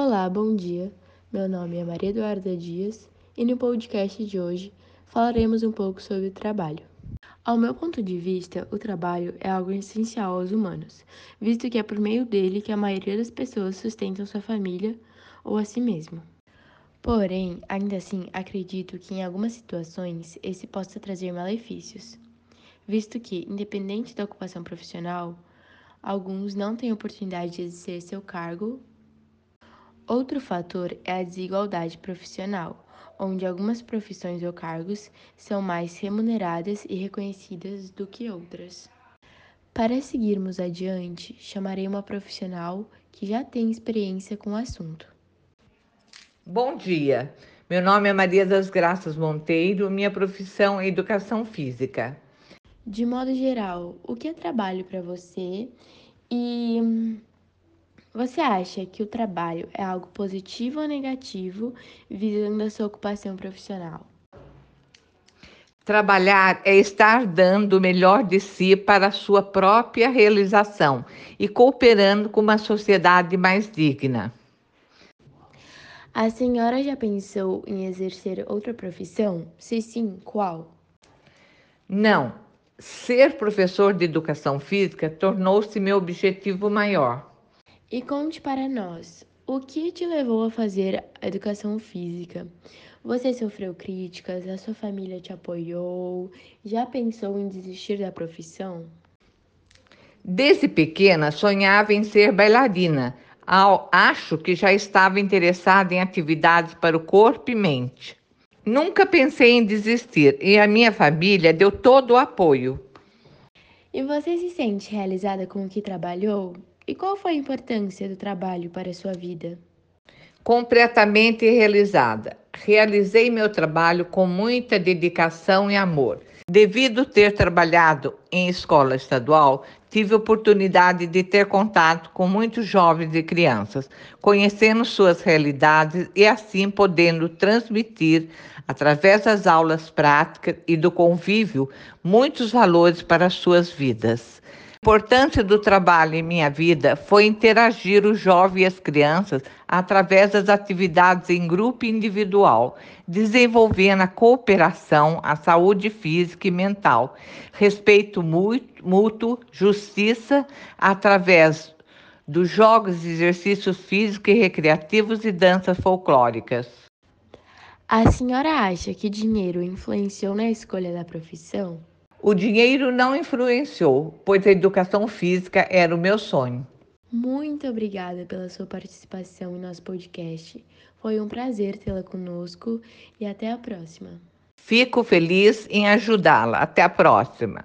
Olá, bom dia. Meu nome é Maria Eduarda Dias e no podcast de hoje falaremos um pouco sobre o trabalho. Ao meu ponto de vista, o trabalho é algo essencial aos humanos, visto que é por meio dele que a maioria das pessoas sustentam sua família ou a si mesmo. Porém, ainda assim, acredito que em algumas situações esse possa trazer malefícios, visto que, independente da ocupação profissional, alguns não têm oportunidade de exercer seu cargo Outro fator é a desigualdade profissional, onde algumas profissões ou cargos são mais remuneradas e reconhecidas do que outras. Para seguirmos adiante, chamarei uma profissional que já tem experiência com o assunto. Bom dia, meu nome é Maria das Graças Monteiro, minha profissão é Educação Física. De modo geral, o que é trabalho para você e você acha que o trabalho é algo positivo ou negativo visando a sua ocupação profissional? Trabalhar é estar dando o melhor de si para a sua própria realização e cooperando com uma sociedade mais digna. A senhora já pensou em exercer outra profissão? Se sim, qual? Não. Ser professor de educação física tornou-se meu objetivo maior. E conte para nós, o que te levou a fazer a educação física? Você sofreu críticas? A sua família te apoiou? Já pensou em desistir da profissão? Desde pequena sonhava em ser bailarina. Acho que já estava interessada em atividades para o corpo e mente. Nunca pensei em desistir e a minha família deu todo o apoio. E você se sente realizada com o que trabalhou? E qual foi a importância do trabalho para a sua vida? Completamente realizada. Realizei meu trabalho com muita dedicação e amor. Devido ter trabalhado em escola estadual, tive oportunidade de ter contato com muitos jovens e crianças, conhecendo suas realidades e assim podendo transmitir, através das aulas práticas e do convívio, muitos valores para suas vidas. Importância do trabalho em minha vida foi interagir o jovem e as crianças através das atividades em grupo e individual, desenvolvendo a cooperação, a saúde física e mental, respeito mútuo, justiça, através dos jogos exercícios físicos e recreativos e danças folclóricas. A senhora acha que dinheiro influenciou na escolha da profissão? O dinheiro não influenciou, pois a educação física era o meu sonho. Muito obrigada pela sua participação em nosso podcast. Foi um prazer tê-la conosco e até a próxima. Fico feliz em ajudá-la. Até a próxima.